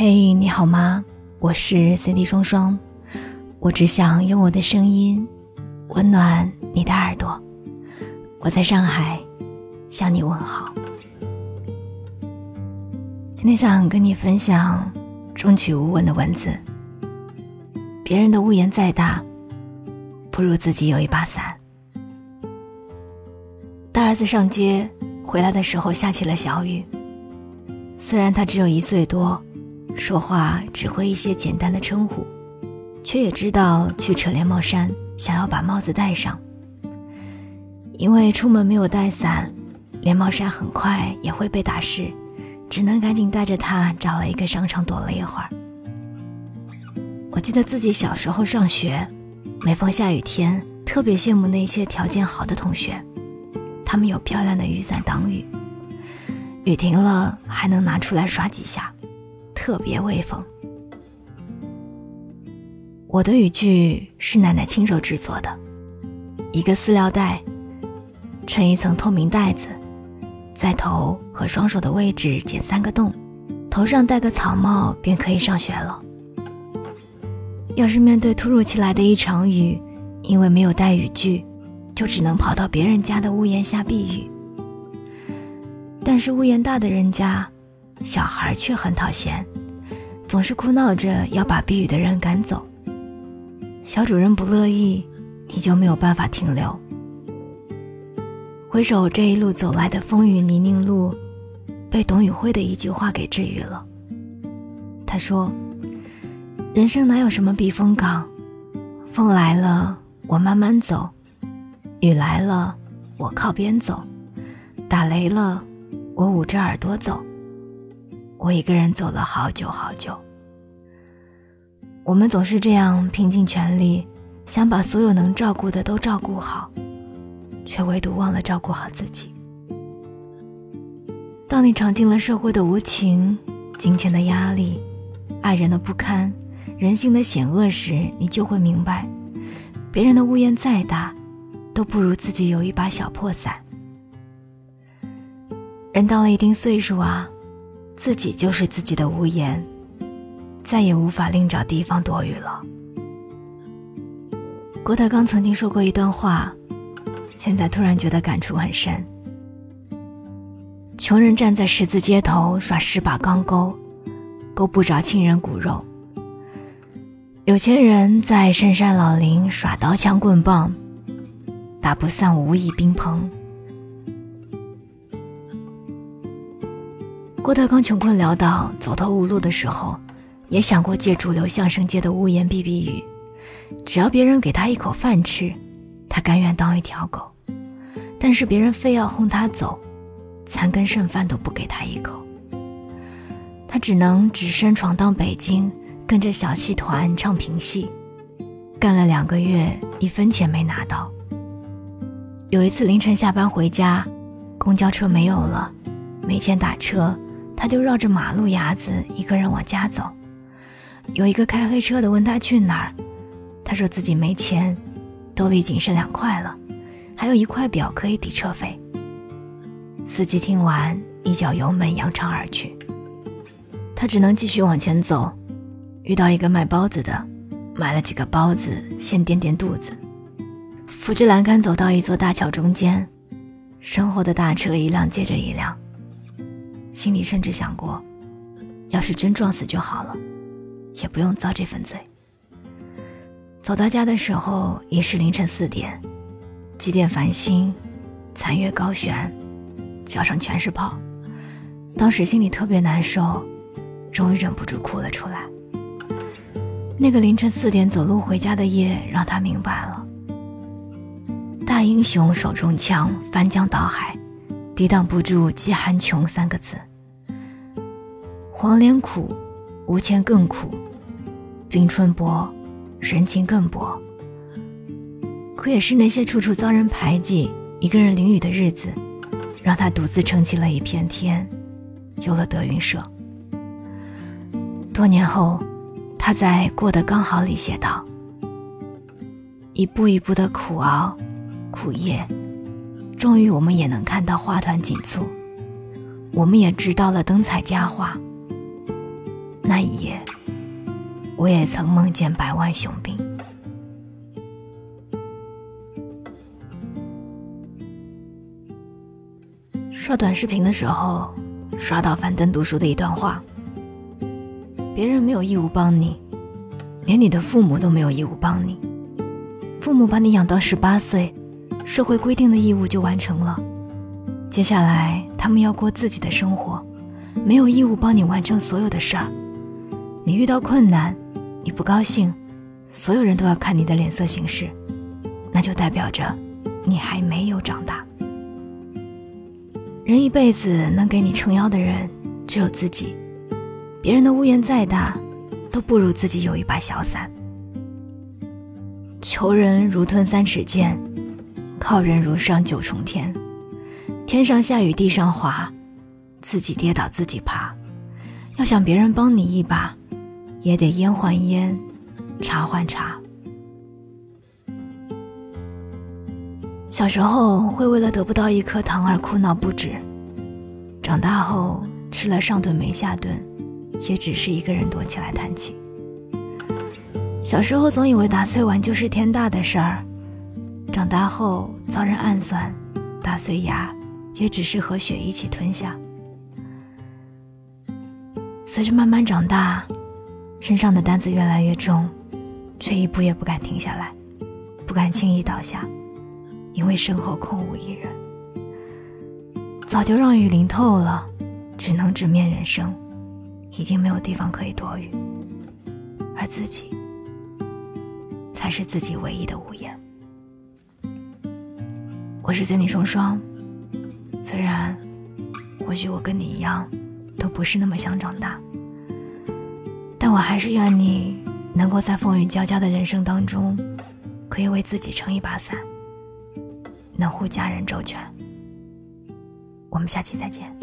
嘿，你好吗？我是 CD 双双，我只想用我的声音温暖你的耳朵。我在上海向你问好。今天想跟你分享中曲无闻的文字。别人的屋檐再大，不如自己有一把伞。大儿子上街回来的时候下起了小雨。虽然他只有一岁多。说话只会一些简单的称呼，却也知道去扯连帽衫，想要把帽子戴上。因为出门没有带伞，连帽衫很快也会被打湿，只能赶紧带着它找了一个商场躲了一会儿。我记得自己小时候上学，每逢下雨天，特别羡慕那些条件好的同学，他们有漂亮的雨伞挡雨，雨停了还能拿出来耍几下。特别威风。我的雨具是奶奶亲手制作的，一个饲料袋，衬一层透明袋子，在头和双手的位置剪三个洞，头上戴个草帽便可以上学了。要是面对突如其来的一场雨，因为没有带雨具，就只能跑到别人家的屋檐下避雨。但是屋檐大的人家，小孩却很讨嫌。总是哭闹着要把避雨的人赶走。小主人不乐意，你就没有办法停留。回首这一路走来的风雨泥泞路，被董宇辉的一句话给治愈了。他说：“人生哪有什么避风港？风来了，我慢慢走；雨来了，我靠边走；打雷了，我捂着耳朵走。”我一个人走了好久好久。我们总是这样拼尽全力，想把所有能照顾的都照顾好，却唯独忘了照顾好自己。当你尝尽了社会的无情、金钱的压力、爱人的不堪、人性的险恶时，你就会明白，别人的屋檐再大，都不如自己有一把小破伞。人到了一定岁数啊。自己就是自己的屋檐，再也无法另找地方躲雨了。郭德纲曾经说过一段话，现在突然觉得感触很深。穷人站在十字街头耍十把钢钩，钩不着亲人骨肉；有钱人在深山老林耍刀枪棍棒，打不散无意宾朋。郭德纲穷困潦倒、走投无路的时候，也想过借主流相声界的屋檐避避雨。只要别人给他一口饭吃，他甘愿当一条狗；但是别人非要轰他走，残羹剩饭都不给他一口。他只能只身闯荡北京，跟着小戏团唱评戏，干了两个月，一分钱没拿到。有一次凌晨下班回家，公交车没有了，没钱打车。他就绕着马路牙子一个人往家走，有一个开黑车的问他去哪儿，他说自己没钱，兜里仅剩两块了，还有一块表可以抵车费。司机听完一脚油门扬长而去，他只能继续往前走，遇到一个卖包子的，买了几个包子先垫垫肚子，扶着栏杆走到一座大桥中间，身后的大车一辆接着一辆。心里甚至想过，要是真撞死就好了，也不用遭这份罪。走到家的时候已是凌晨四点，几点繁星，残月高悬，脚上全是泡。当时心里特别难受，终于忍不住哭了出来。那个凌晨四点走路回家的夜，让他明白了：大英雄手中枪，翻江倒海，抵挡不住饥寒穷三个字。黄连苦，无钱更苦；冰春薄，人情更薄。可也是那些处处遭人排挤、一个人淋雨的日子，让他独自撑起了一片天，有了德云社。多年后，他在《过得刚好》里写道：“一步一步的苦熬、苦夜，终于我们也能看到花团锦簇，我们也知道了灯彩佳话。”那一夜，我也曾梦见百万雄兵。刷短视频的时候，刷到樊登读书的一段话：别人没有义务帮你，连你的父母都没有义务帮你。父母把你养到十八岁，社会规定的义务就完成了。接下来，他们要过自己的生活，没有义务帮你完成所有的事儿。你遇到困难，你不高兴，所有人都要看你的脸色行事，那就代表着你还没有长大。人一辈子能给你撑腰的人只有自己，别人的屋檐再大，都不如自己有一把小伞。求人如吞三尺剑，靠人如上九重天。天上下雨地上滑，自己跌倒自己爬。要想别人帮你一把，也得烟换烟，茶换茶。小时候会为了得不到一颗糖而哭闹不止，长大后吃了上顿没下顿，也只是一个人躲起来叹气。小时候总以为打碎碗就是天大的事儿，长大后遭人暗算，打碎牙。也只是和血一起吞下。随着慢慢长大，身上的担子越来越重，却一步也不敢停下来，不敢轻易倒下，因为身后空无一人。早就让雨淋透了，只能直面人生，已经没有地方可以躲雨，而自己，才是自己唯一的屋檐。我是森你双双。虽然，或许我跟你一样，都不是那么想长大，但我还是愿你能够在风雨交加的人生当中，可以为自己撑一把伞，能护家人周全。我们下期再见。